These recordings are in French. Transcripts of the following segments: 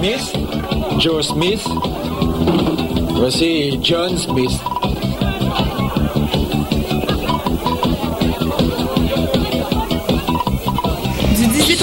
Smith, Joe Smith. Voici John Smith.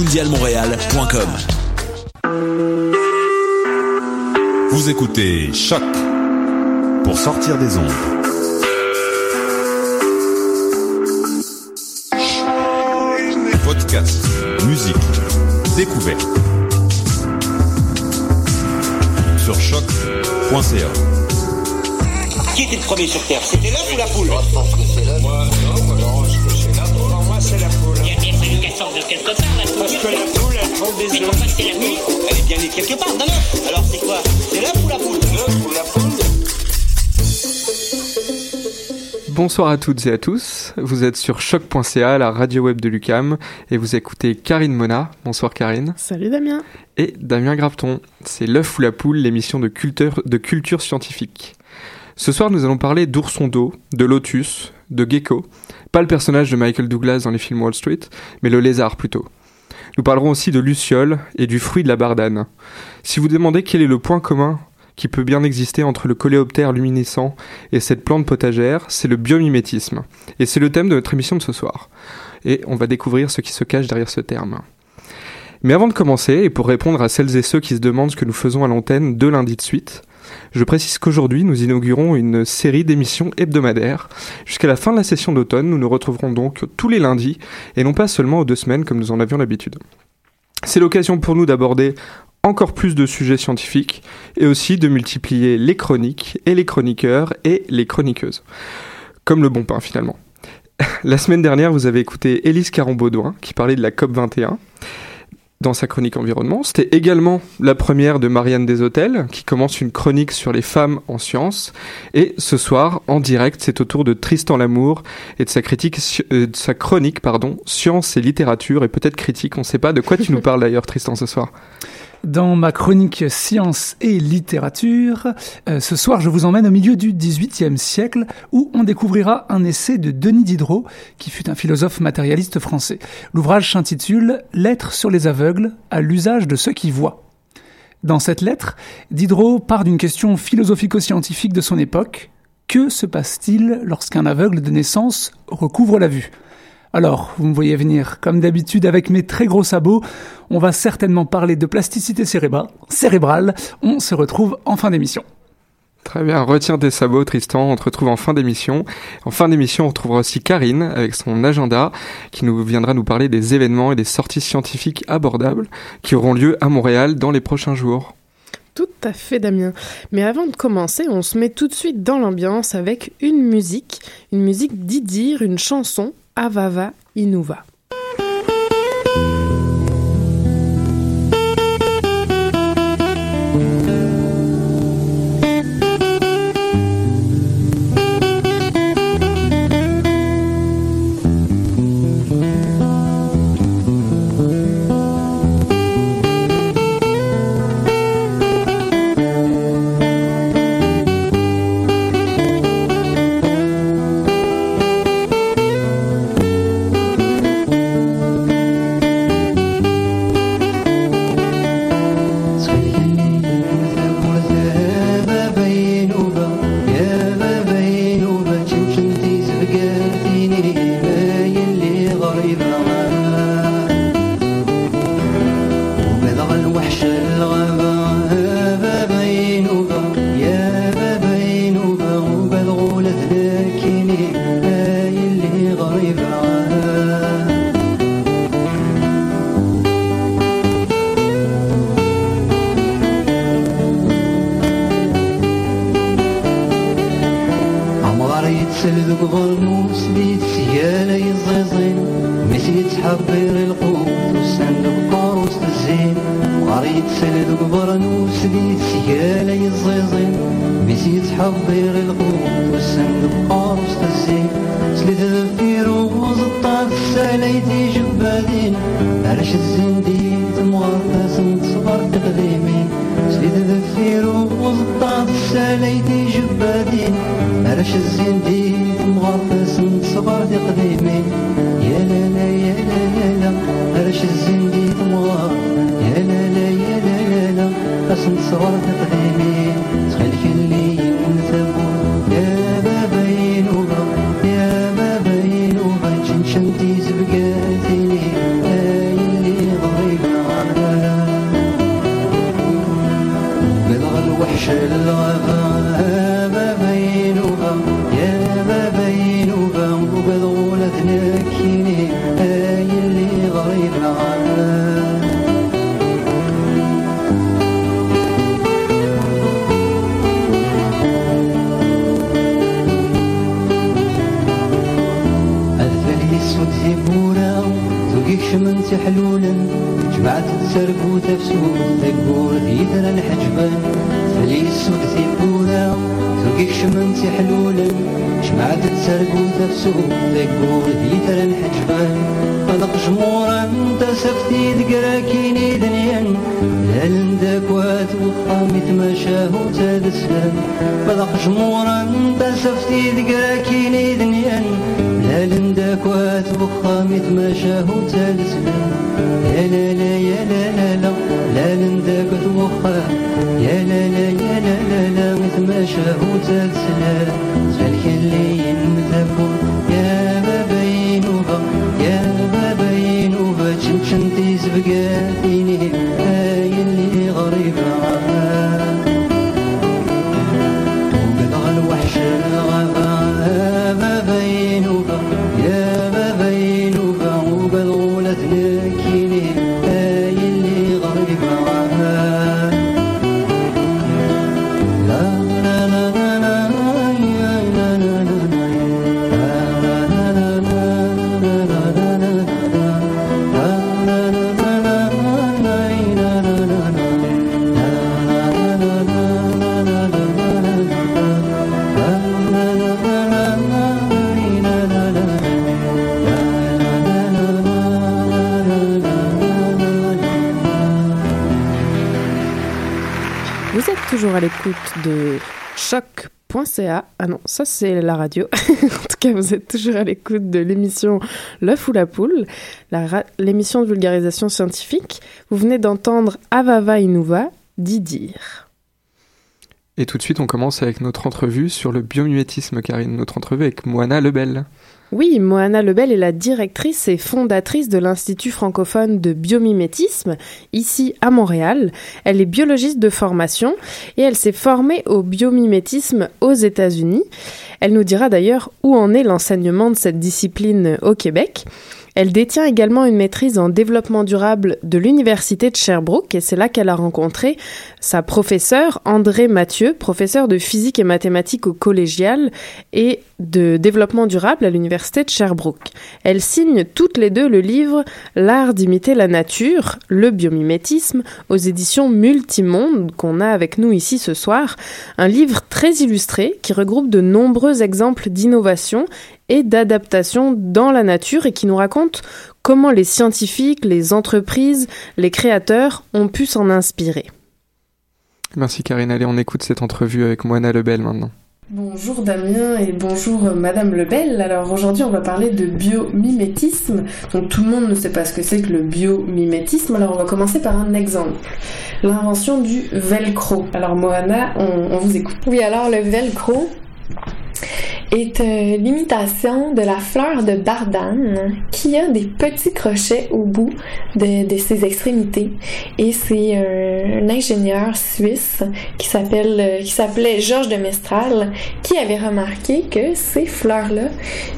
mondialmontréal.com. Vous écoutez Choc pour sortir des ondes. Podcast, musique, découverte. Sur choc.ca. Qui était le premier sur Terre? C'était l'œuf ou la poule? Moi, je pense que c'est là. Moi, non, moi, non, je sorte de quelque part, la poule. Parce que la poule, elle prend des Mais pourquoi c'est la nuit Elle est bien née quelque part, d'un œuf. Alors c'est quoi C'est l'œuf ou la poule L'œuf ou la poule Bonsoir à toutes et à tous, vous êtes sur choc.ca, la radio web de Lucam, et vous écoutez Karine Mona. Bonsoir Karine. Salut Damien. Et Damien Graveton. C'est l'œuf ou la poule, l'émission de culture, de culture scientifique. Ce soir, nous allons parler d'ourson d'eau, de lotus, de gecko. Pas le personnage de Michael Douglas dans les films Wall Street, mais le lézard plutôt. Nous parlerons aussi de luciole et du fruit de la bardane. Si vous demandez quel est le point commun qui peut bien exister entre le coléoptère luminescent et cette plante potagère, c'est le biomimétisme. Et c'est le thème de notre émission de ce soir. Et on va découvrir ce qui se cache derrière ce terme. Mais avant de commencer, et pour répondre à celles et ceux qui se demandent ce que nous faisons à l'antenne deux lundis de suite, je précise qu'aujourd'hui nous inaugurons une série d'émissions hebdomadaires. Jusqu'à la fin de la session d'automne, nous nous retrouverons donc tous les lundis, et non pas seulement aux deux semaines comme nous en avions l'habitude. C'est l'occasion pour nous d'aborder encore plus de sujets scientifiques et aussi de multiplier les chroniques et les chroniqueurs et les chroniqueuses. Comme le bon pain finalement. La semaine dernière, vous avez écouté Élise Caron-Baudouin qui parlait de la COP21 dans sa chronique environnement. C'était également la première de Marianne Deshôtels qui commence une chronique sur les femmes en sciences. Et ce soir, en direct, c'est au tour de Tristan Lamour et de sa, critique, euh, de sa chronique pardon, Science et littérature et peut-être critique. On ne sait pas de quoi tu nous parles d'ailleurs Tristan ce soir. Dans ma chronique Science et littérature, euh, ce soir je vous emmène au milieu du XVIIIe siècle où on découvrira un essai de Denis Diderot, qui fut un philosophe matérialiste français. L'ouvrage s'intitule Lettres sur les aveugles à l'usage de ceux qui voient. Dans cette lettre, Diderot part d'une question philosophico-scientifique de son époque. Que se passe-t-il lorsqu'un aveugle de naissance recouvre la vue? Alors, vous me voyez venir, comme d'habitude avec mes très gros sabots, on va certainement parler de plasticité cérébrale. cérébrale. On se retrouve en fin d'émission. Très bien, retiens tes sabots Tristan, on te retrouve en fin d'émission. En fin d'émission, on retrouvera aussi Karine avec son agenda qui nous viendra nous parler des événements et des sorties scientifiques abordables qui auront lieu à Montréal dans les prochains jours. Tout Tout à fait, Damien. Mais avant de commencer, on se met tout de suite dans l'ambiance avec une musique, une musique d'Idir, une chanson, Avava Inuva. Ah non, ça c'est la radio. en tout cas, vous êtes toujours à l'écoute de l'émission L'œuf ou la poule, l'émission de vulgarisation scientifique. Vous venez d'entendre Avava Inuva d'Idir. Et tout de suite, on commence avec notre entrevue sur le biomimétisme, Karine. Notre entrevue avec Moana Lebel. Oui, Moana Lebel est la directrice et fondatrice de l'Institut francophone de biomimétisme, ici à Montréal. Elle est biologiste de formation et elle s'est formée au biomimétisme aux États-Unis. Elle nous dira d'ailleurs où en est l'enseignement de cette discipline au Québec. Elle détient également une maîtrise en développement durable de l'Université de Sherbrooke et c'est là qu'elle a rencontré sa professeure André Mathieu, professeur de physique et mathématiques au collégial et de développement durable à l'Université de Sherbrooke. Elles signent toutes les deux le livre L'art d'imiter la nature, le biomimétisme aux éditions Multimonde qu'on a avec nous ici ce soir, un livre très illustré qui regroupe de nombreux exemples d'innovation et d'adaptation dans la nature et qui nous raconte comment les scientifiques, les entreprises, les créateurs ont pu s'en inspirer. Merci Karine. Allez, on écoute cette entrevue avec Moana Lebel maintenant. Bonjour Damien et bonjour Madame Lebel. Alors aujourd'hui on va parler de biomimétisme. Donc tout le monde ne sait pas ce que c'est que le biomimétisme. Alors on va commencer par un exemple. L'invention du velcro. Alors Moana, on, on vous écoute. Oui alors le velcro, est euh, l'imitation de la fleur de bardane qui a des petits crochets au bout de, de ses extrémités. Et c'est un, ingénieur suisse qui s'appelle euh, qui s'appelait Georges de Mestral qui avait remarqué que ces fleurs-là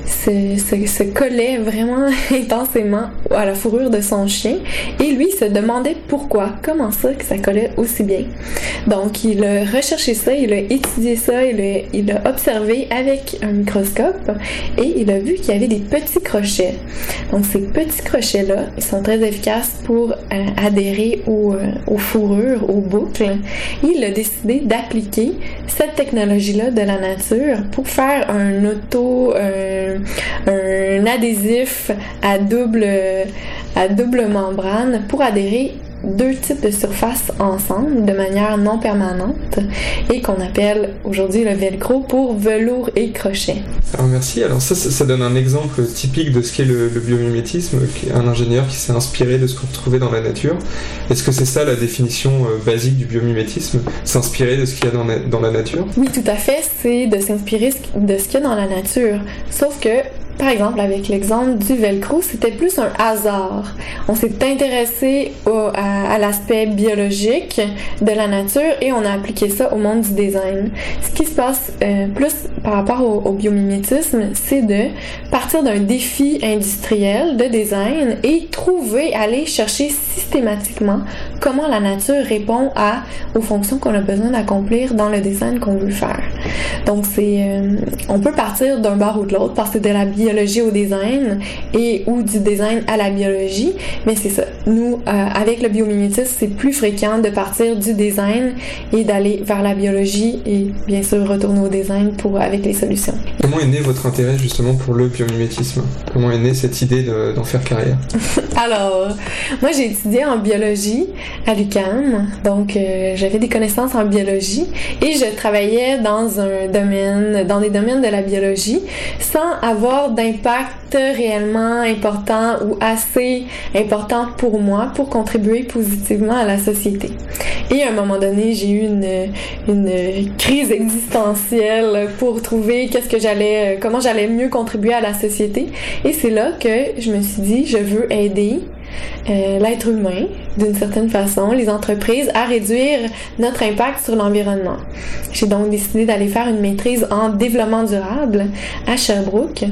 se, se, collaient vraiment intensément à la fourrure de son chien. Et lui se demandait pourquoi, comment ça que ça collait aussi bien. Donc il a recherché ça, il a étudié ça, il a, il a observé avec un microscope et il a vu qu'il y avait des petits crochets. Donc ces petits crochets-là, ils sont très efficaces pour euh, adhérer aux, euh, aux, fourrures, aux boucles. Il a décidé d'appliquer cette technologie-là de la nature pour faire un auto, euh, un adhésif à double, à double membrane pour adhérer deux types de surfaces ensemble de manière non permanente et qu'on appelle aujourd'hui le velcro pour velours et crochet. Alors merci. Alors ça, ça, donne un exemple typique de ce qu'est le, le, biomimétisme, un ingénieur qui s'est inspiré de ce qu'on retrouvait dans la nature. Est-ce que c'est ça la définition euh, basique du biomimétisme? S'inspirer de ce qu'il y a dans, dans la nature? Oui, tout à fait. C'est de s'inspirer de ce qu'il y a dans la nature. Sauf que par exemple, avec l'exemple du velcro, c'était plus un hasard. On s'est intéressé au, à, l'aspect biologique de la nature et on a appliqué ça au monde du design. Ce qui se passe euh, plus par rapport au, biomimétisme, c'est de partir d'un défi industriel de design et trouver, aller chercher systématiquement comment la nature répond à aux fonctions qu'on a besoin d'accomplir dans le design qu'on veut faire. Donc c'est, euh, on peut partir d'un bord ou de l'autre parce que de la biologie au design et ou du design à la biologie, mais c'est ça. Nous, euh, avec le biomimétisme, c'est plus fréquent de partir du design et d'aller vers la biologie et bien sûr retourner au design pour avec les solutions. Comment est né votre intérêt justement pour le biomimétisme? Comment est née cette idée d'en faire carrière? Alors, moi j'ai étudié en biologie à l'UQAM, donc euh, j'avais des connaissances en biologie et je travaillais dans un domaine, dans des domaines de la biologie, sans avoir d'impact réellement important ou assez important pour moi pour contribuer positivement à la société. Et à un moment donné, j'ai eu une, crise existentielle pour trouver qu'est-ce que j'allais, comment j'allais mieux contribuer à la société. Et c'est là que je me suis dit, je veux aider euh, l'être humain, d'une certaine façon, les entreprises, à réduire notre impact sur l'environnement. J'ai donc décidé d'aller faire une maîtrise en développement durable à Sherbrooke.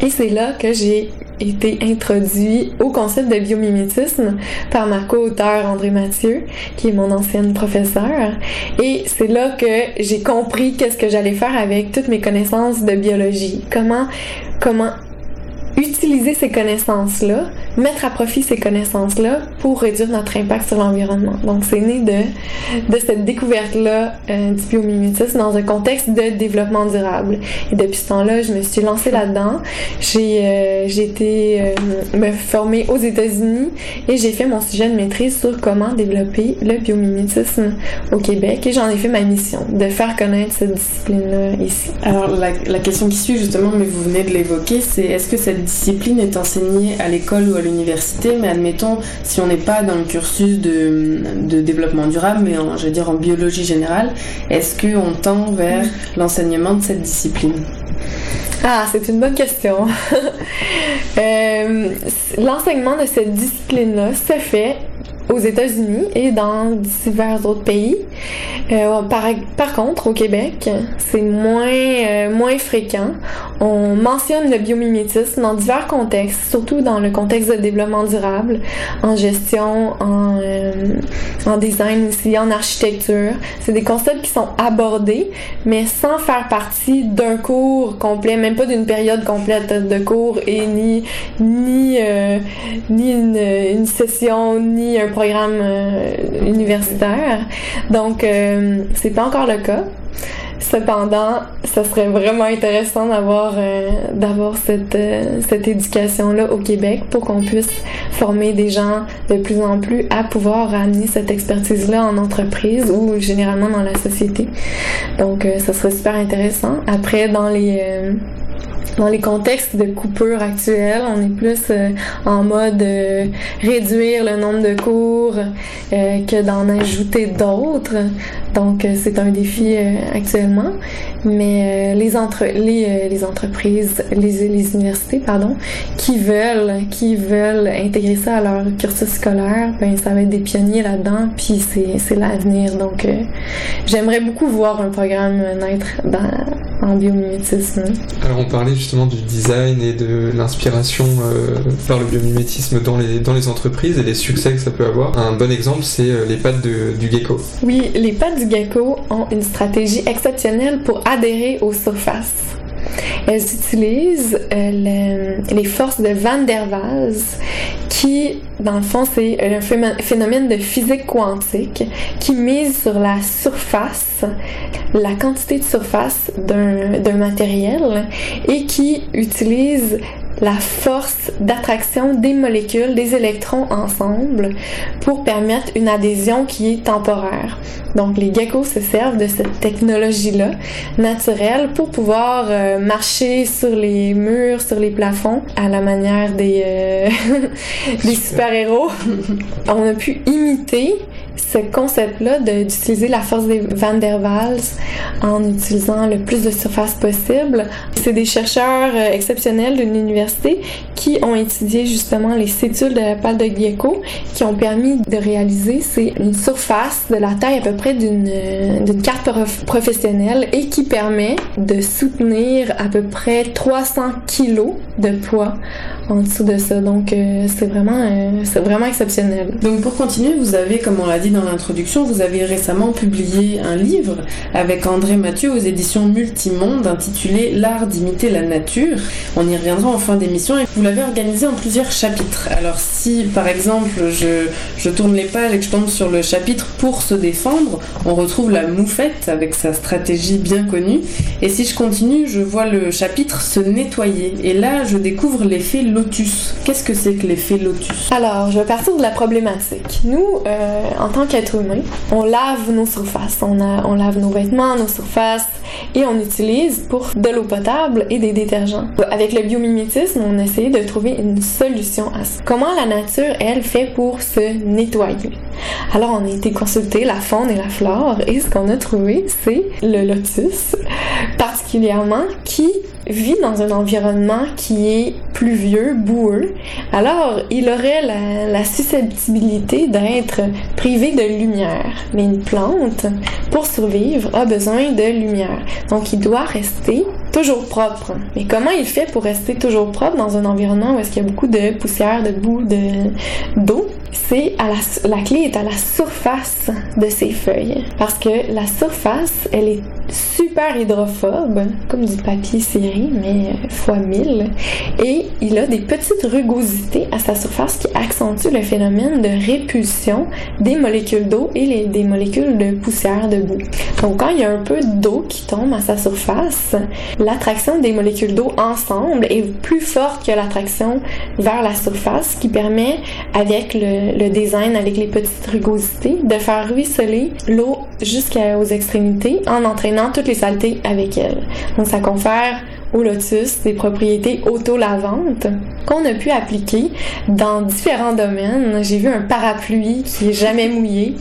Et c'est là que j'ai été introduit au concept de biomimétisme par ma co-auteur André Mathieu, qui est mon ancienne professeure. Et c'est là que j'ai compris qu'est-ce que j'allais faire avec toutes mes connaissances de biologie. Comment, comment utiliser ces connaissances-là, mettre à profit ces connaissances-là pour réduire notre impact sur l'environnement. Donc, c'est né de, de cette découverte-là euh, du biomimétisme dans un contexte de développement durable. Et depuis ce temps-là, je me suis lancée là-dedans. J'ai euh, été euh, me former aux États-Unis et j'ai fait mon sujet de maîtrise sur comment développer le biomimétisme au Québec. Et j'en ai fait ma mission, de faire connaître cette discipline-là ici. Alors, la, la question qui suit, justement, mais vous venez de l'évoquer, c'est est-ce que cette discipline est enseignée à l'école ou à l'université, mais admettons, si on n'est pas dans le cursus de, de développement durable, mais en, je veux dire en biologie générale, est-ce qu'on tend vers l'enseignement de cette discipline? Ah, c'est une bonne question. euh, L'enseignement de cette discipline-là se fait aux États-Unis et dans divers autres pays. Euh, par, par, contre, au Québec, c'est moins, euh, moins fréquent. On mentionne le biomimétisme dans divers contextes, surtout dans le contexte de développement durable, en gestion, en, euh, en design aussi, en architecture. C'est des concepts qui sont abordés, mais sans faire partie d'un cours complet, même pas d'une période complète de cours et ni, ni, ni une, une session, ni un programme euh, universitaire. Donc, euh, c'est pas encore le cas. Cependant, ça serait vraiment intéressant d'avoir euh, d'avoir cette cette éducation là au Québec pour qu'on puisse former des gens de plus en plus à pouvoir amener cette expertise là en entreprise ou généralement dans la société. Donc ça serait super intéressant. Après dans les dans les contextes de coupure actuels, on est plus euh, en mode euh, réduire le nombre de cours euh, que d'en ajouter d'autres. Donc c'est un défi actuellement. Mais les, entre les entreprises, les, les universités, pardon, qui veulent qui veulent intégrer ça à leur cursus scolaire, ben ça va être des pionniers là-dedans. Puis c'est c'est l'avenir. Donc j'aimerais beaucoup voir un programme naître dans, en biomimétisme. Alors on parlait justement du design et de l'inspiration euh, par le biomimétisme dans les, dans les entreprises et les succès que ça peut avoir. Un bon exemple, c'est euh, les pattes du gecko. Oui, les pattes du gecko ont une stratégie exceptionnelle pour adhérer aux surfaces. Elles utilisent euh, les forces de Van der Waals qui, dans le fond, c'est un phénomène de physique quantique qui mise sur la surface, la quantité de surface d'un matériel et qui utilise la force d'attraction des molécules, des électrons ensemble pour permettre une adhésion qui est temporaire. Donc les geckos se servent de cette technologie-là naturelle pour pouvoir euh, marcher sur les murs, sur les plafonds à la manière des, euh, des super-héros. On a pu imiter ce concept-là d'utiliser la force des Van der Waals en utilisant le plus de surface possible. C'est des chercheurs euh, exceptionnels d'une université qui ont étudié justement les cétules de la pâte de gecko qui ont permis de réaliser c'est une surface de la taille à peu près d'une euh, carte professionnelle et qui permet de soutenir à peu près 300 kilos de poids en dessous de ça. Donc euh, c'est vraiment c'est vraiment exceptionnel. Donc pour continuer, vous avez comme on l'a dit dans l'introduction, vous avez récemment publié un livre avec André Mathieu aux éditions Multimonde intitulé L'art d'imiter la nature. On y reviendra en fin d'émission et vous l'avez organisé en plusieurs chapitres. Alors si par exemple je, tourne les pages et que je tombe sur le chapitre pour se défendre, on retrouve la moufette avec sa stratégie bien connue. Et si je continue, je vois le chapitre se nettoyer. Et là, je découvre l'effet lotus. Qu'est-ce que c'est que l'effet lotus? Alors, je vais partir de la problématique. Nous, euh, en tant qu'être humain, on lave nos surfaces, on, lave nos vêtements, nos surfaces et on utilise pour de l'eau potable et des détergents. Avec le biomimétisme, on a de trouver une solution à ça. Comment la nature, elle, fait pour se nettoyer? Alors, on a été consulter la faune et la flore et ce qu'on a trouvé, c'est le lotus, particulièrement qui vit dans un environnement qui est pluvieux, boueux, alors il aurait la, susceptibilité d'être privé de lumière. Mais une plante, pour survivre, a besoin de lumière. Donc il doit rester toujours propre. Mais comment il fait pour rester toujours propre dans un environnement où est-ce qu'il y a beaucoup de poussière, de boue, de d'eau? C'est à la, la clé est à la surface de ses feuilles. Parce que la surface, elle est super hydrophobe, comme du papier ciré, mais fois mille. Et il a des petites rugosités à sa surface qui accentuent le phénomène de répulsion des molécules d'eau et des molécules de poussière de boue. Donc quand il y a un peu d'eau qui tombe à sa surface, l'attraction des molécules d'eau ensemble est plus forte que l'attraction vers la surface, qui permet, avec le, design, avec les petites rugosités, de faire ruisseler l'eau jusqu'aux extrémités en entraînant toutes les saletés avec elle. Donc ça confère au lotus des propriétés auto-lavantes qu'on a pu appliquer dans différents domaines. J'ai vu un parapluie qui est jamais mouillé,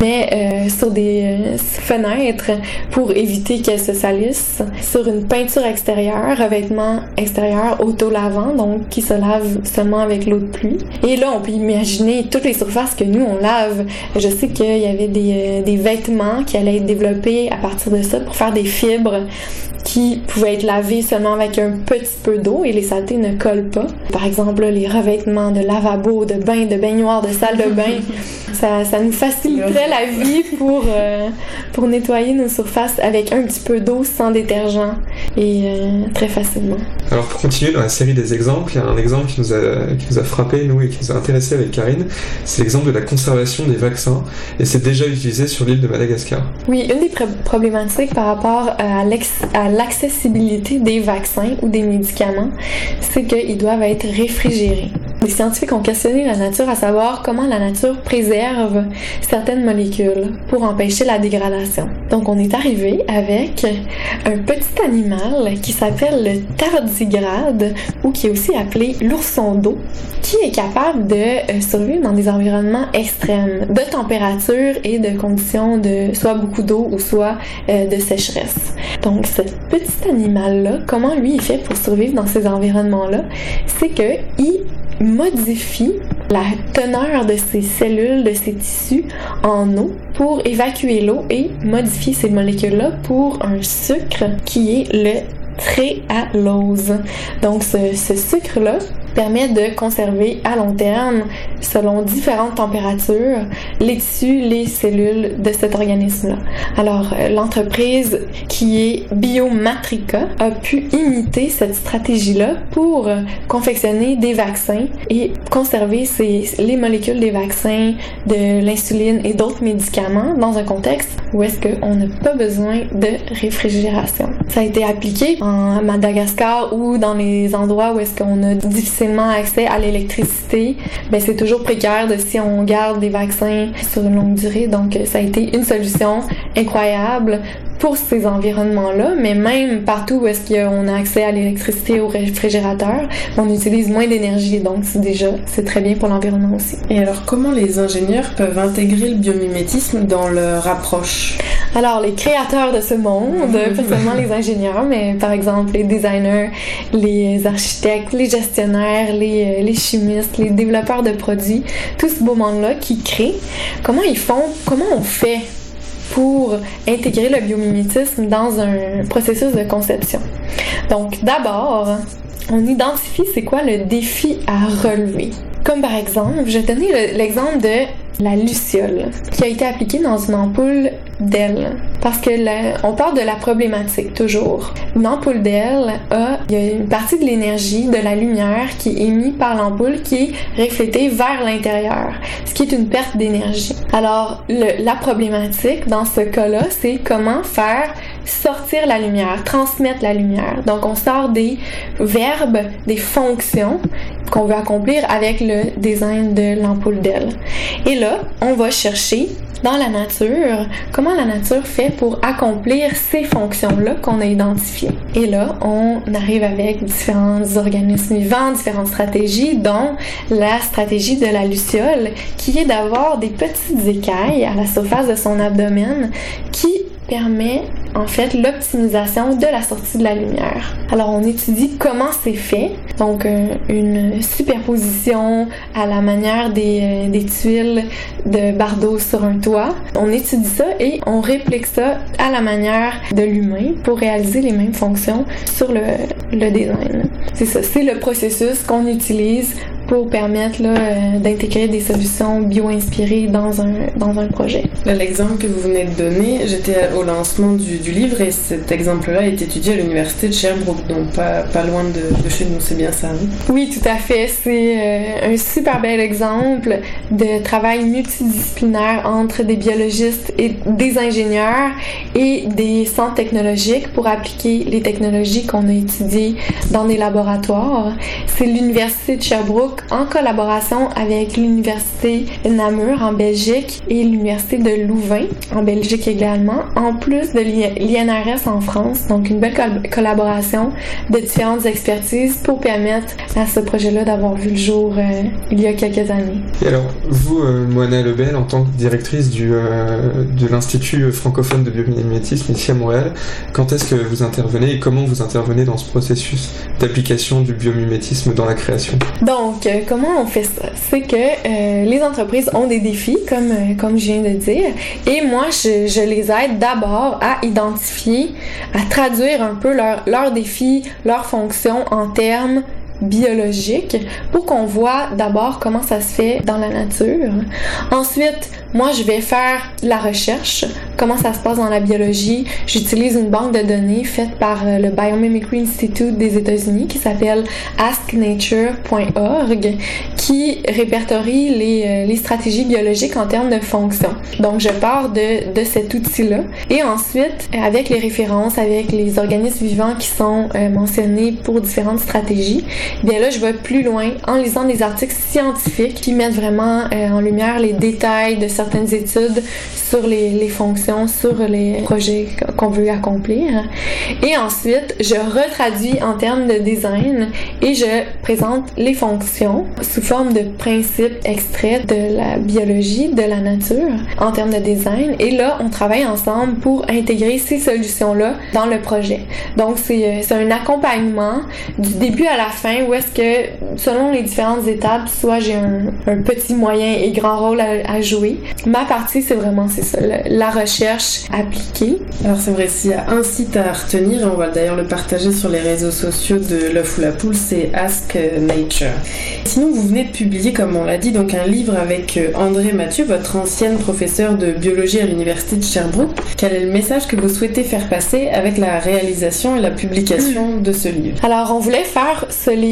mais euh, sur des euh, fenêtres pour éviter qu'elles se salissent, sur une peinture extérieure, revêtement extérieur auto-lavant, donc qui se lave seulement avec l'eau de pluie. Et là, on peut imaginer toutes les surfaces que nous, on lave. Je sais qu'il y avait des, euh, des vêtements qui allaient être développés à partir de ça pour faire des fibres qui pouvaient être lavés seulement avec un petit peu d'eau et les saletés ne collent pas. Par exemple, les revêtements de lavabo, de bain, de baignoire, de salle de bain, ça, ça nous faciliterait la vie pour, euh, pour nettoyer nos surfaces avec un petit peu d'eau sans détergent et euh, très facilement. Alors pour continuer dans la série des exemples, il y a un exemple qui nous a, qui nous a frappé, nous, et qui nous a intéressé avec Karine, c'est l'exemple de la conservation des vaccins, et c'est déjà utilisé sur l'île de Madagascar. Oui, une des problématiques par rapport à l'accessibilité des vaccins ou des médicaments, c'est qu'ils doivent être réfrigérés. Les scientifiques ont questionné la nature à savoir comment la nature préserve certaines molécules pour empêcher la dégradation. Donc on est arrivé avec un petit animal qui s'appelle le tardigrade ou qui est aussi appelé l'ourson d'eau qui est capable de euh, survivre dans des environnements extrêmes de température et de conditions de soit beaucoup d'eau ou soit euh, de sécheresse. Donc ce petit animal là, comment lui il fait pour survivre dans ces environnements là, c'est que il modifie la teneur de ces cellules, de ces tissus en eau pour évacuer l'eau et modifier ces molécules-là pour un sucre qui est le tréhalose. Donc ce, ce sucre-là permet de conserver à long terme, selon différentes températures, les tissus, les cellules de cet organisme-là. Alors, euh, l'entreprise qui est Biomatrica a pu imiter cette stratégie-là pour confectionner des vaccins et conserver ces, les molécules des vaccins, de l'insuline et d'autres médicaments dans un contexte où est-ce qu'on n'a pas besoin de réfrigération. Ça a été appliqué en Madagascar ou dans les endroits où est-ce qu'on a difficilement accès à l'électricité, ben c'est toujours précaire de si on garde des vaccins sur une longue durée. Donc ça a été une solution incroyable pour ces environnements-là, mais même partout où est-ce qu'on a accès à l'électricité au réfrigérateur, on utilise moins d'énergie, donc c'est déjà c'est très bien pour l'environnement aussi. Et alors comment les ingénieurs peuvent intégrer le biomimétisme dans leur approche? Alors les créateurs de ce monde, pas seulement les ingénieurs, mais par exemple les designers, les architectes, les gestionnaires, les, les chimistes, les développeurs de produits, tout ce beau monde-là qui crée, comment ils font, comment on fait pour intégrer le biomimétisme dans un processus de conception. Donc d'abord, on identifie c'est quoi le défi à relever. Comme par exemple, je vais l'exemple de la luciole, qui a été appliquée dans une ampoule d'aile. Parce que on parle de la problématique toujours. Une ampoule d'aile a, il y a une partie de l'énergie, de la lumière qui est émise par l'ampoule qui est reflétée vers l'intérieur, ce qui est une perte d'énergie. Alors, la problématique dans ce cas-là, c'est comment faire sortir la lumière, transmettre la lumière. Donc, on sort des verbes, des fonctions qu'on veut accomplir avec le design de l'ampoule d'aile. Et là, on va chercher dans la nature comment la nature fait pour accomplir ces fonctions-là qu'on a identifiées. Et là, on arrive avec différents organismes vivants, différentes stratégies, dont la stratégie de la luciole, qui est d'avoir des petites écailles à la surface de son abdomen qui permet en fait l'optimisation de la sortie de la lumière. Alors on étudie comment c'est fait, donc euh, une superposition à la manière des, euh, des, tuiles de Bardo sur un toit. On étudie ça et on réplique ça à la manière de l'humain pour réaliser les mêmes fonctions sur le, le design. C'est ça, c'est le processus qu'on utilise pour permettre euh, d'intégrer des solutions bio-inspirées dans un, dans un projet. L'exemple que vous venez de donner, j'étais au lancement du, du, livre et cet exemple-là est étudié à l'université de Sherbrooke, donc pas, pas loin de, de, chez nous, c'est bien ça. Hein? Oui, tout à fait. C'est euh, un super bel exemple de travail multidisciplinaire entre des biologistes et des ingénieurs et des centres technologiques pour appliquer les technologies qu'on a étudiées dans des laboratoires. C'est l'université de Sherbrooke Donc, en collaboration avec l'Université Namur en Belgique et l'Université de Louvain en Belgique également, en plus de l'INRS en France. Donc, une belle collaboration de différentes expertises pour permettre à ce projet-là d'avoir vu le jour euh, il y a quelques années. Et alors, vous, euh, Moana Lebel, en tant que directrice du, euh, de l'Institut francophone de biomimétisme ici à Montréal, quand est-ce que vous intervenez et comment vous intervenez dans ce processus d'application du biomimétisme dans la création? Donc, comment on fait ça? C'est que les entreprises ont des défis, comme, comme je viens de dire, et moi, je, je les aide d'abord à identifier, à traduire un peu leurs défis, leurs fonctions en termes biologiques pour qu'on voit d'abord comment ça se fait dans la nature. Ensuite, moi, je vais faire la recherche, comment ça se passe dans la biologie. J'utilise une banque de données faite par euh, le Biomimicry Institute des États-Unis qui s'appelle asknature.org qui répertorie les, euh, les, stratégies biologiques en termes de fonction. Donc, je pars de, de cet outil-là. Et ensuite, avec les références, avec les organismes vivants qui sont euh, mentionnés pour différentes stratégies, bien là, je vais plus loin en lisant des articles scientifiques qui mettent vraiment en lumière les détails de certaines études sur les, les fonctions, sur les projets qu'on veut accomplir. Et ensuite, je retraduis en termes de design et je présente les fonctions sous forme de principes extraits de la biologie, de la nature, en termes de design. Et là, on travaille ensemble pour intégrer ces solutions-là dans le projet. Donc, c'est un accompagnement du début à la fin où est-ce que, selon les différentes étapes, soit j'ai un, un, petit, moyen et grand rôle à, à jouer. Ma partie, c'est vraiment c'est ça, la recherche appliquée. Alors c'est vrai, s'il y a un site à retenir, et on va d'ailleurs le partager sur les réseaux sociaux de l'œuf ou la poule, c'est Ask Nature. Sinon, vous venez de publier, comme on l'a dit, donc un livre avec euh, André Mathieu, votre ancienne professeure de biologie à l'université de Sherbrooke. Quel est le message que vous souhaitez faire passer avec la réalisation et la publication de ce livre? Alors, on voulait faire ce livre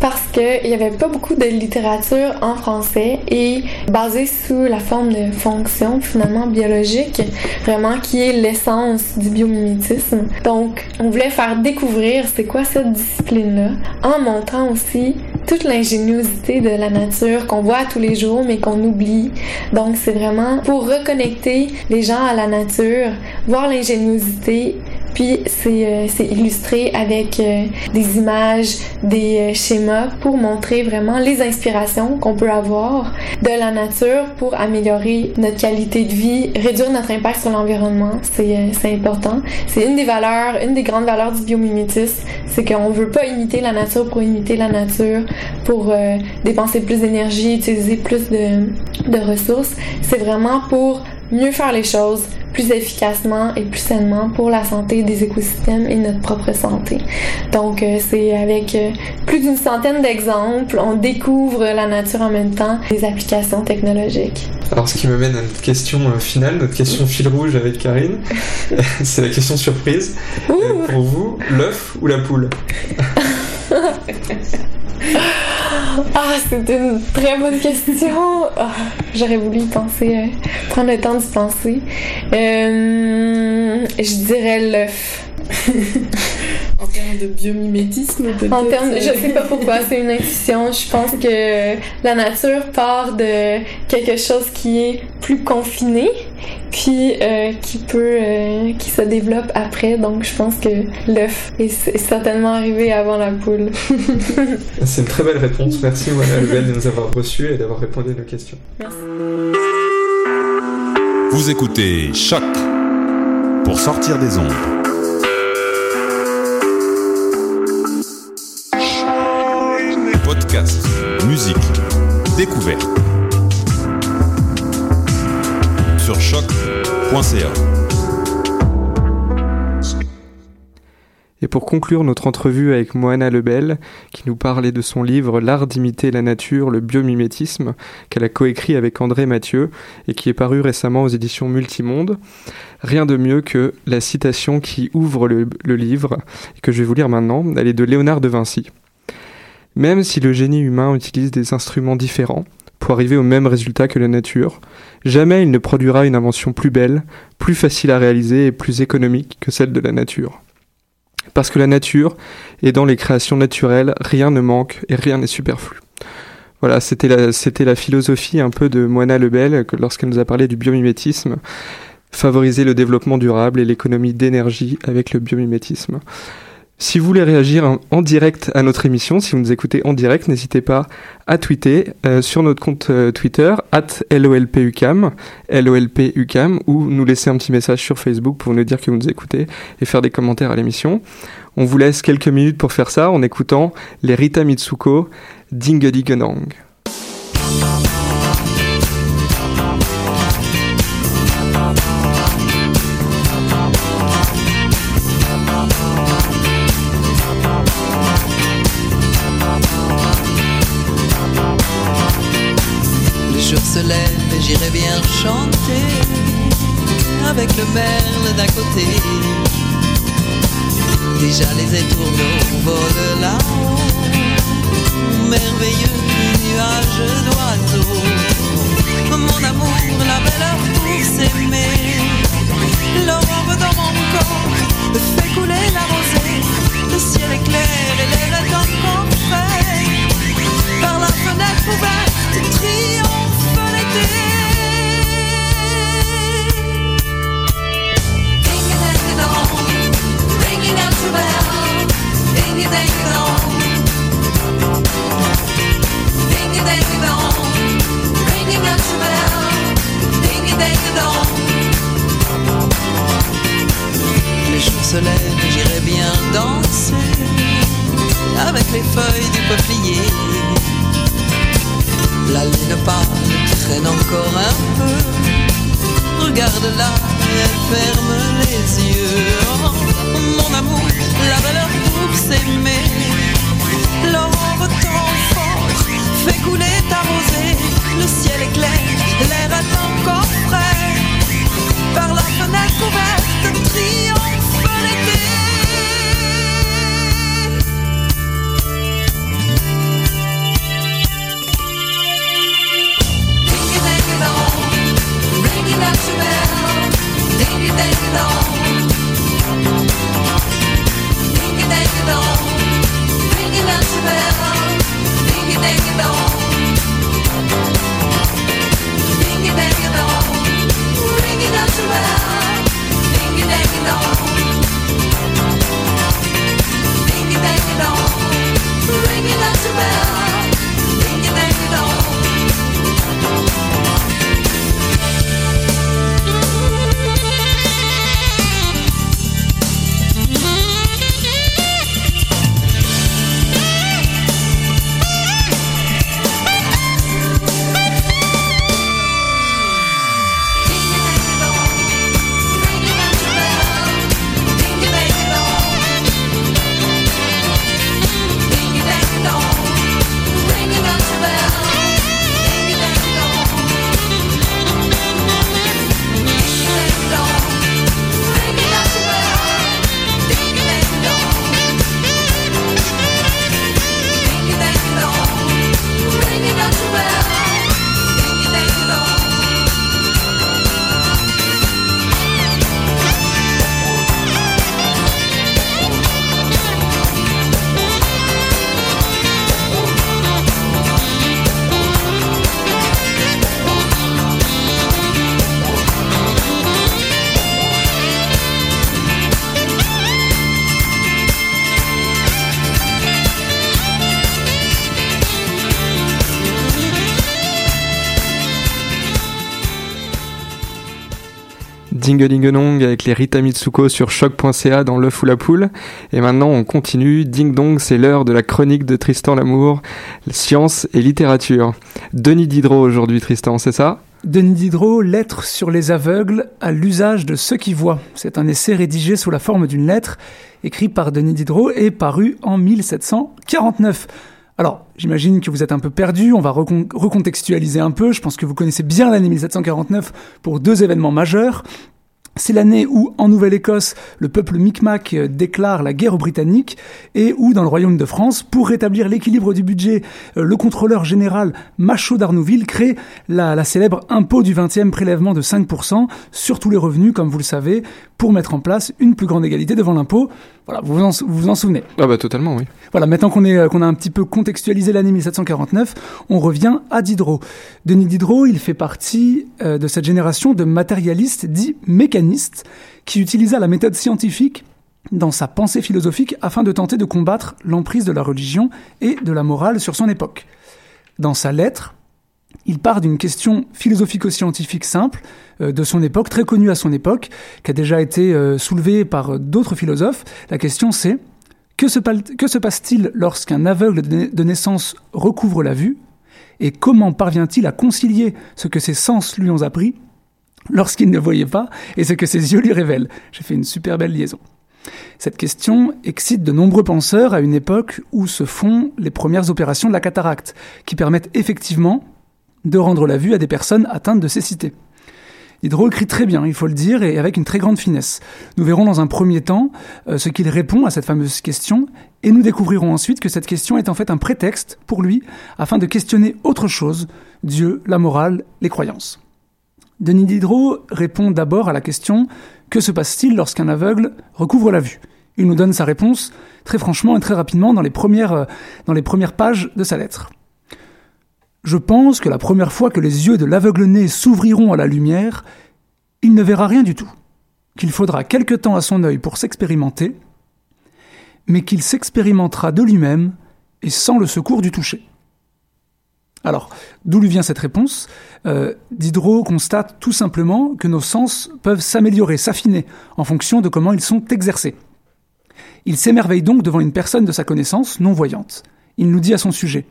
parce qu'il n'y avait pas beaucoup de littérature en français et basé sous la forme de fonction finalement biologique, vraiment qui est l'essence du biomimétisme. Donc, on voulait faire découvrir c'est quoi cette discipline-là en montrant aussi toute l'ingéniosité de la nature qu'on voit tous les jours mais qu'on oublie. Donc, c'est vraiment pour reconnecter les gens à la nature, voir l'ingéniosité puis c'est euh, illustré avec euh, des images, des euh, schémas pour montrer vraiment les inspirations qu'on peut avoir de la nature pour améliorer notre qualité de vie, réduire notre impact sur l'environnement. C'est important. C'est une des valeurs, une des grandes valeurs du biomimétisme, c'est qu'on veut pas imiter la nature pour imiter la nature, pour dépenser plus d'énergie, utiliser plus de ressources. C'est vraiment pour mieux faire les choses plus efficacement et plus sainement pour la santé des écosystèmes et notre propre santé. Donc euh, c'est avec euh, plus d'une centaine d'exemples, on découvre la nature en même temps, des applications technologiques. Alors ce qui me mène à notre question euh, finale, notre question fil rouge avec Karine, c'est la question surprise. pour vous, l'œuf ou la poule? Ah, c'est une très bonne question. Ah, j'aurais voulu y penser, euh, prendre le temps d'y penser. Euh, je dirais l'œuf. en termes de biomimétisme, peut-être? En termes, je sais pas pourquoi, c'est une intuition. Je pense que la nature part de quelque chose qui est plus confiné, puis euh, qui peut, euh, qui se développe après. Donc, je pense que l'œuf est, certainement arrivé avant la poule. c'est une très belle réponse. Merci, Madame de nous avoir reçus et d'avoir répondu à nos questions. Merci. Vous écoutez Choc pour sortir des ondes. Musique, découverte. Sur choc.ca. Et pour conclure notre entrevue avec Moana Lebel, qui nous parlait de son livre L'art d'imiter la nature, le biomimétisme, qu'elle a coécrit avec André Mathieu et qui est paru récemment aux éditions Multimonde, rien de mieux que la citation qui ouvre le, le livre, que je vais vous lire maintenant. Elle est de Léonard de Vinci. Même si le génie humain utilise des instruments différents pour arriver au même résultat que la nature, jamais il ne produira une invention plus belle, plus facile à réaliser et plus économique que celle de la nature. Parce que la nature, et dans les créations naturelles, rien ne manque et rien n'est superflu. Voilà, c'était la, philosophie un peu de Moana Lebel que lorsqu'elle nous a parlé du biomimétisme, favoriser le développement durable et l'économie d'énergie avec le biomimétisme. Si vous voulez réagir en, direct à notre émission, si vous nous écoutez en direct, n'hésitez pas à tweeter euh, sur notre compte euh, Twitter, at LOLPUCAM, LOLPUCAM, ou nous laisser un petit message sur Facebook pour nous dire que vous nous écoutez et faire des commentaires à l'émission. On vous laisse quelques minutes pour faire ça en écoutant les Rita Mitsuko, Dingedigenong. Le se lève et j'irai bien chanter avec le merle d'à côté. Déjà les étourneaux volent là-haut, merveilleux nuage d'oiseaux. Mon amour, la belle heure pour s'aimer. L'aurore dans mon corps fait couler la rosée. Le ciel est clair et l'air est encore frais. Par la fenêtre ouverte, Les jours se lèvent j'irai bien danser avec les feuilles du peuplier. La lune pâle traîne encore un peu. Regarde-la, ferme les yeux. Oh, mon amour, la valeur pour s'aimer. L'aurore temps fort fait couler ta rosée. Le ciel est clair, l'air est encore frais. Par la fenêtre ouverte, Dingelingenong avec les Rita Mitsuko sur choc.ca dans l'œuf ou la poule. Et maintenant, on continue. Ding dong, c'est l'heure de la chronique de Tristan Lamour, science et littérature. Denis Diderot aujourd'hui, Tristan, c'est ça? Denis Diderot, Lettres sur les aveugles à l'usage de ceux qui voient. C'est un essai rédigé sous la forme d'une lettre, écrit par Denis Diderot et paru en 1749. Alors, j'imagine que vous êtes un peu perdu, on va recon- recontextualiser un peu, je pense que vous connaissez bien l'année 1749 pour deux événements majeurs. C'est l'année où, en Nouvelle-Écosse, le peuple Micmac euh, déclare la guerre aux Britanniques et où, dans le Royaume de France, pour rétablir l'équilibre du budget, euh, le contrôleur général Machaut d'Arnouville crée la, la célèbre impôt du 20e prélèvement de 5% sur tous les revenus, comme vous le savez, pour mettre en place une plus grande égalité devant l'impôt. Voilà, vous vous en, vous vous en souvenez Ah bah totalement, oui. Voilà, maintenant qu'on est, euh, qu'on a un petit peu contextualisé l'année 1749, on revient à Diderot. Denis Diderot, il fait partie euh, de cette génération de matérialistes dits mécanistes qui utilisa la méthode scientifique dans sa pensée philosophique afin de tenter de combattre l'emprise de la religion et de la morale sur son époque. Dans sa lettre, il part d'une question philosophico-scientifique simple euh, de son époque, très connue à son époque, qui a déjà été euh, soulevée par d'autres philosophes. La question c'est que se, que se passe-t-il lorsqu'un aveugle de naissance recouvre la vue? Et comment parvient-il à concilier ce que ses sens lui ont appris lorsqu'il ne voyait pas et ce que ses yeux lui révèlent? J'ai fait une super belle liaison. Cette question excite de nombreux penseurs à une époque où se font les premières opérations de la cataracte, qui permettent effectivement de rendre la vue à des personnes atteintes de cécité. Diderot écrit très bien, il faut le dire, et avec une très grande finesse. Nous verrons dans un premier temps euh, ce qu'il répond à cette fameuse question, et nous découvrirons ensuite que cette question est en fait un prétexte pour lui afin de questionner autre chose, Dieu, la morale, les croyances. Denis Diderot répond d'abord à la question que se passe-t-il lorsqu'un aveugle recouvre la vue? Il nous donne sa réponse très franchement et très rapidement dans les premières, euh, dans les premières pages de sa lettre. Je pense que la première fois que les yeux de l'aveugle-né s'ouvriront à la lumière, il ne verra rien du tout, qu'il faudra quelque temps à son œil pour s'expérimenter, mais qu'il s'expérimentera de lui-même et sans le secours du toucher. Alors, d'où lui vient cette réponse? Euh, Diderot constate tout simplement que nos sens peuvent s'améliorer, s'affiner, en fonction de comment ils sont exercés. Il s'émerveille donc devant une personne de sa connaissance non-voyante. Il nous dit à son sujet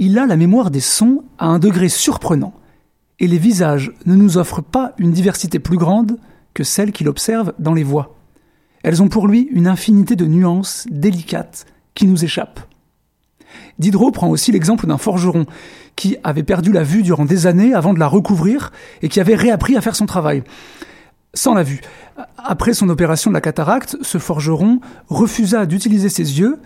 Il a la mémoire des sons à un degré surprenant, et les visages ne nous offrent pas une diversité plus grande que celle qu'il observe dans les voix. Elles ont pour lui une infinité de nuances délicates qui nous échappent. Diderot prend aussi l'exemple d'un forgeron qui avait perdu la vue durant des années avant de la recouvrir et qui avait réappris à faire son travail. Sans la vue. Après son opération de la cataracte, ce forgeron refusa d'utiliser ses yeux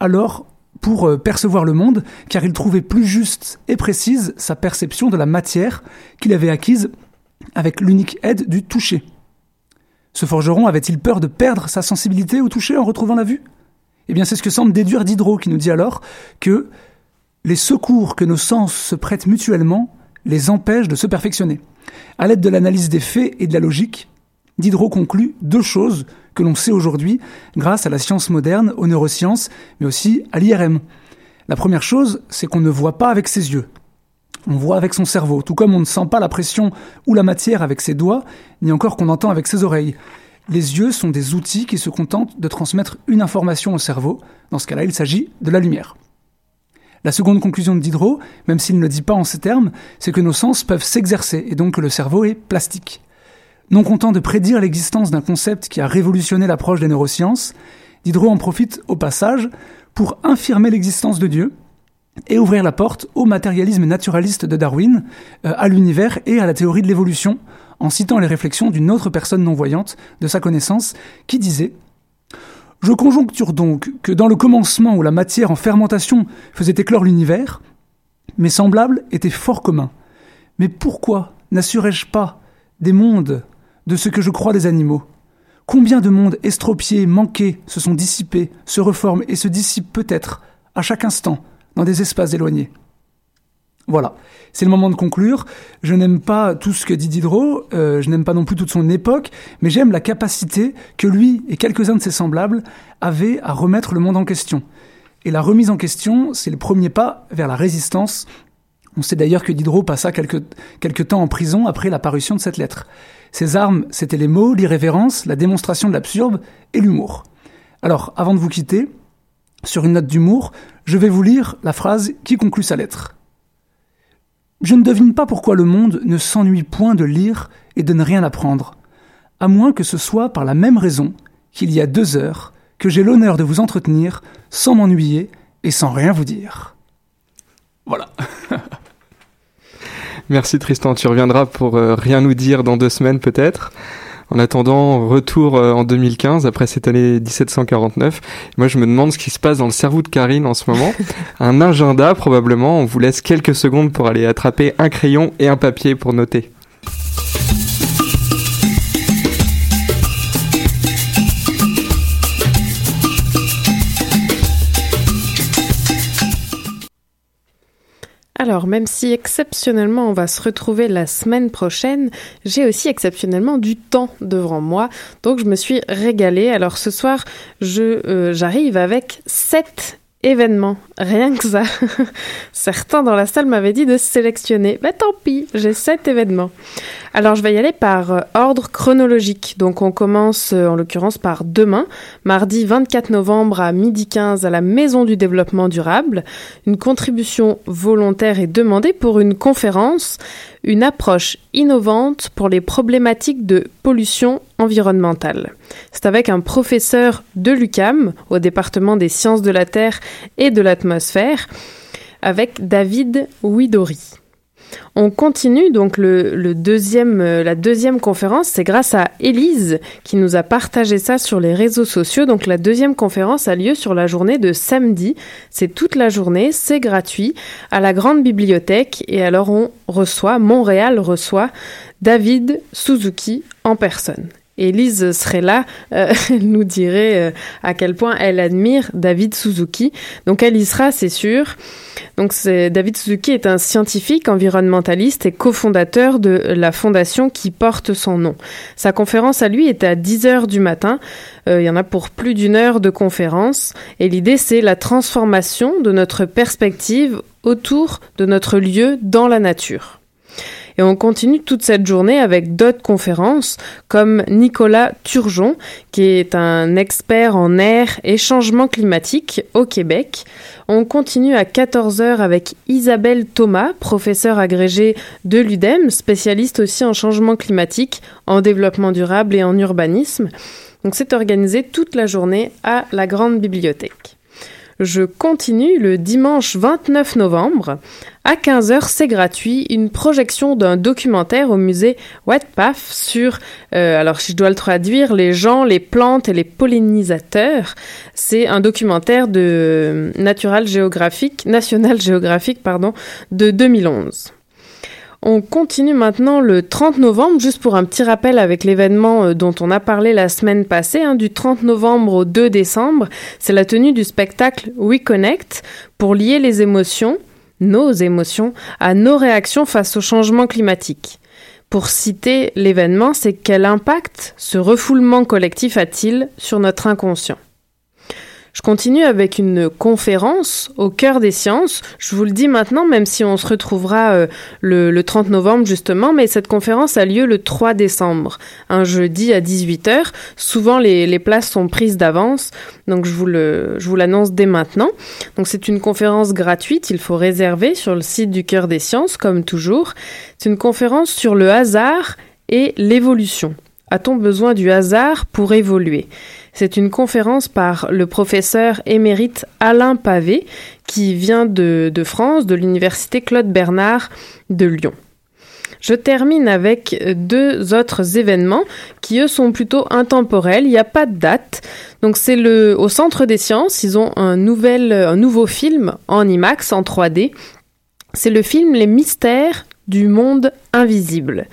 alors pour euh, percevoir le monde, car il trouvait plus juste et précise sa perception de la matière qu'il avait acquise avec l'unique aide du toucher. Ce forgeron avait-il peur de perdre sa sensibilité au toucher en retrouvant la vue? Eh bien, c'est ce que semble déduire Diderot, qui nous dit alors que les secours que nos sens se prêtent mutuellement les empêchent de se perfectionner. À l'aide de l'analyse des faits et de la logique, Diderot conclut deux choses que l'on sait aujourd'hui grâce à la science moderne, aux neurosciences, mais aussi à l'IRM. La première chose, c'est qu'on ne voit pas avec ses yeux. On voit avec son cerveau, tout comme on ne sent pas la pression ou la matière avec ses doigts, ni encore qu'on entend avec ses oreilles. Les yeux sont des outils qui se contentent de transmettre une information au cerveau. Dans ce cas-là, il s'agit de la lumière. La seconde conclusion de Diderot, même s'il ne le dit pas en ces termes, c'est que nos sens peuvent s'exercer et donc que le cerveau est plastique. Non content de prédire l'existence d'un concept qui a révolutionné l'approche des neurosciences, Diderot en profite au passage pour infirmer l'existence de Dieu et ouvrir la porte au matérialisme naturaliste de Darwin, euh, à l'univers et à la théorie de l'évolution, en citant les réflexions d'une autre personne non-voyante de sa connaissance qui disait Je conjoncture donc que dans le commencement où la matière en fermentation faisait éclore l'univers, mes semblables étaient fort communs. Mais pourquoi n'assurais-je pas des mondes de ce que je crois des animaux Combien de mondes estropiés, manqués, se sont dissipés, se reforment et se dissipent peut-être, à chaque instant, dans des espaces éloignés Voilà, c'est le moment de conclure. Je n'aime pas tout ce que dit Diderot, euh, je n'aime pas non plus toute son époque, mais j'aime la capacité que lui et quelques-uns de ses semblables avaient à remettre le monde en question. Et la remise en question, c'est le premier pas vers la résistance. On sait d'ailleurs que Diderot passa quelques, quelques temps en prison après la parution de cette lettre. Ses armes, c'était les mots, l'irrévérence, la démonstration de l'absurde et l'humour. Alors, avant de vous quitter, sur une note d'humour, je vais vous lire la phrase qui conclut sa lettre. Je ne devine pas pourquoi le monde ne s'ennuie point de lire et de ne rien apprendre, à moins que ce soit par la même raison qu'il y a deux heures que j'ai l'honneur de vous entretenir sans m'ennuyer et sans rien vous dire. Voilà. Merci Tristan, tu reviendras pour euh, rien nous dire dans deux semaines peut-être. En attendant, retour euh, en 2015, après cette année 1749. Moi, je me demande ce qui se passe dans le cerveau de Karine en ce moment. un agenda, probablement. On vous laisse quelques secondes pour aller attraper un crayon et un papier pour noter. Alors, même si exceptionnellement on va se retrouver la semaine prochaine, j'ai aussi exceptionnellement du temps devant moi. Donc, je me suis régalée. Alors, ce soir, je, euh, j'arrive avec sept événements. Rien que ça. Certains dans la salle m'avaient dit de sélectionner. Mais tant pis, j'ai sept événements. Alors je vais y aller par euh, ordre chronologique. Donc on commence euh, en l'occurrence par demain, mardi 24 novembre à midi 15 à la Maison du développement durable. Une contribution volontaire est demandée pour une conférence, une approche innovante pour les problématiques de pollution environnementale. C'est avec un professeur de l'UCAM au département des sciences de la Terre et de l'atmosphère avec David Ouidori. On continue donc le, deuxième, euh, la deuxième conférence, c'est grâce à Élise qui nous a partagé ça sur les réseaux sociaux. Donc la deuxième conférence a lieu sur la journée de samedi. C'est toute la journée, c'est gratuit à la grande bibliothèque et alors on reçoit, Montréal reçoit David Suzuki en personne. Elise serait là, euh, elle nous dirait euh, à quel point elle admire David Suzuki. Donc elle y sera, c'est sûr. Donc David Suzuki est un scientifique environnementaliste et cofondateur de la fondation qui porte son nom. Sa conférence à lui est à 10 heures du matin. Euh, il y en a pour plus d'une heure de conférence. Et l'idée, c'est la transformation de notre perspective autour de notre lieu dans la nature. Et on continue toute cette journée avec d'autres conférences comme Nicolas Turgeon, qui est un expert en air et changement climatique au Québec. On continue à 14h avec Isabelle Thomas, professeure agrégée de l'UDEM, spécialiste aussi en changement climatique, en développement durable et en urbanisme. Donc c'est organisé toute la journée à la Grande Bibliothèque. Je continue le dimanche 29 novembre. À 15h, c'est gratuit, une projection d'un documentaire au musée Path sur, euh, alors si je dois le traduire, les gens, les plantes et les pollinisateurs. C'est un documentaire de Natural Geographic, National Geographic, pardon, de 2011. On continue maintenant le 30 novembre, juste pour un petit rappel avec l'événement euh, dont on a parlé la semaine passée, hein, du 30 novembre au 2 décembre. C'est la tenue du spectacle We Connect pour lier les émotions, nos émotions, à nos réactions face au changement climatique. Pour citer l'événement, c'est quel impact ce refoulement collectif a-t-il sur notre inconscient? Je continue avec une conférence au cœur des sciences. Je vous le dis maintenant, même si on se retrouvera euh, le, 30 novembre justement, mais cette conférence a lieu le 3 décembre, un jeudi à 18h. Souvent, les, places sont prises d'avance, donc je vous, l'annonce dès maintenant. Donc c'est une conférence gratuite, il faut réserver sur le site du cœur des sciences, comme toujours. C'est une conférence sur le hasard et l'évolution. A-t-on besoin du hasard pour évoluer? C'est une conférence par le professeur émérite Alain Pavé, qui vient de, France, de l'université Claude Bernard de Lyon. Je termine avec deux autres événements qui, eux, sont plutôt intemporels. Il n'y a pas de date. Donc, c'est le, au Centre des Sciences. Ils ont un, un nouveau film en IMAX, en 3D. C'est le film Les mystères du monde invisible.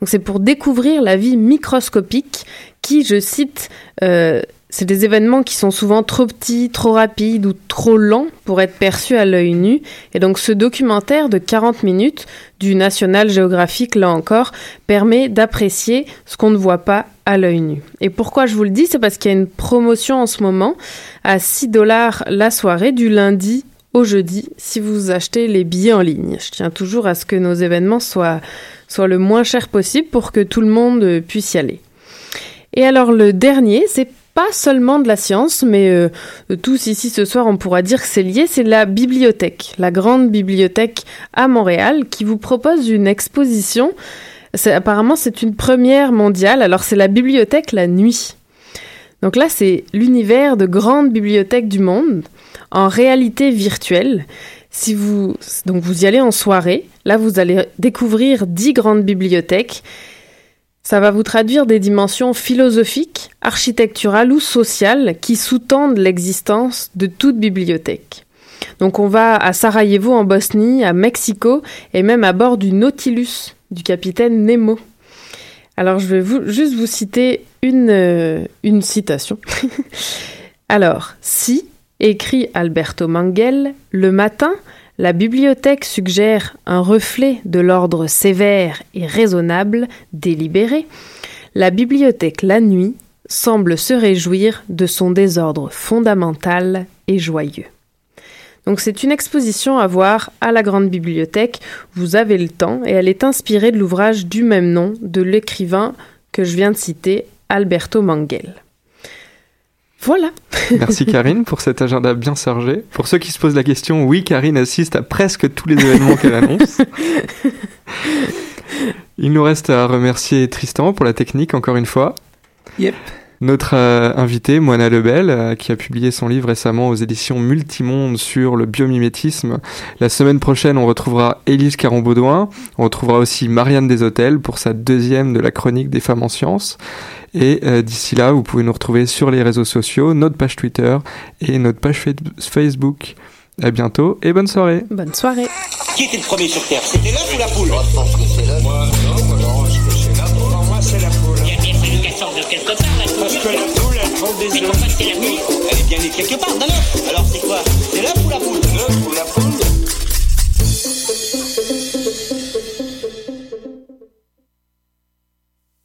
Donc, c'est pour découvrir la vie microscopique qui, je cite, euh, c'est des événements qui sont souvent trop petits, trop rapides ou trop lents pour être perçus à l'œil nu. Et donc ce documentaire de 40 minutes du National Geographic, là encore, permet d'apprécier ce qu'on ne voit pas à l'œil nu. Et pourquoi je vous le dis C'est parce qu'il y a une promotion en ce moment à 6 dollars la soirée du lundi au jeudi si vous achetez les billets en ligne. Je tiens toujours à ce que nos événements soient, soient le moins cher possible pour que tout le monde puisse y aller. Et alors le dernier, c'est pas seulement de la science, mais euh, tous ici ce soir, on pourra dire que c'est lié, c'est la bibliothèque, la grande bibliothèque à Montréal, qui vous propose une exposition. Apparemment, c'est une première mondiale. Alors, c'est la bibliothèque la nuit. Donc là, c'est l'univers de grandes bibliothèques du monde en réalité virtuelle. Si vous donc vous y allez en soirée, là vous allez découvrir dix grandes bibliothèques ça va vous traduire des dimensions philosophiques, architecturales ou sociales qui sous-tendent l'existence de toute bibliothèque. Donc on va à Sarajevo en Bosnie, à Mexico et même à bord du Nautilus du capitaine Nemo. Alors je vais vous, juste vous citer une, euh, une citation. Alors, si, écrit Alberto Manguel, le matin, La bibliothèque suggère un reflet de l'ordre sévère et raisonnable délibéré. La bibliothèque la nuit semble se réjouir de son désordre fondamental et joyeux. Donc c'est une exposition à voir à la Grande Bibliothèque. Vous avez le temps et elle est inspirée de l'ouvrage du même nom de l'écrivain que je viens de citer, Alberto Manguel. Voilà. Merci Karine pour cet agenda bien chargé. Pour ceux qui se posent la question, oui, Karine assiste à presque tous les événements qu'elle annonce. Il nous reste à remercier Tristan pour la technique encore une fois. Yep. Notre euh, invité, Moana Lebel, euh, qui a publié son livre récemment aux éditions Multimonde sur le biomimétisme. La semaine prochaine, on retrouvera Élise Caron-Baudouin. On retrouvera aussi Marianne Deshôtels pour sa deuxième de la chronique des femmes en sciences. Et euh, d'ici là, vous pouvez nous retrouver sur les réseaux sociaux, notre page Twitter et notre page Facebook. À bientôt et bonne soirée. Bonne soirée. Qui était le premier sur Terre? C'était l'œuf ou la poule? Moi, non, moi, Mais qu'en c'est la nuit, elle est bien née quelque part dans l'œuf. Alors c'est quoi? C'est l'œuf ou la poule?